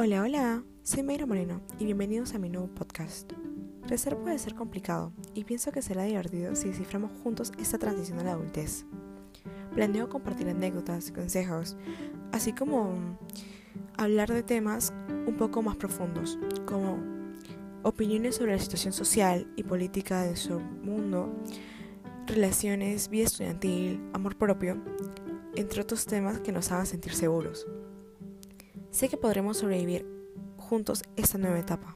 Hola, hola, soy Mayra Moreno y bienvenidos a mi nuevo podcast. Crecer puede ser complicado y pienso que será divertido si desciframos juntos esta transición a la adultez. Planeo compartir anécdotas, consejos, así como hablar de temas un poco más profundos, como opiniones sobre la situación social y política de su mundo, relaciones, vida estudiantil, amor propio, entre otros temas que nos hagan sentir seguros. Sé que podremos sobrevivir juntos esta nueva etapa.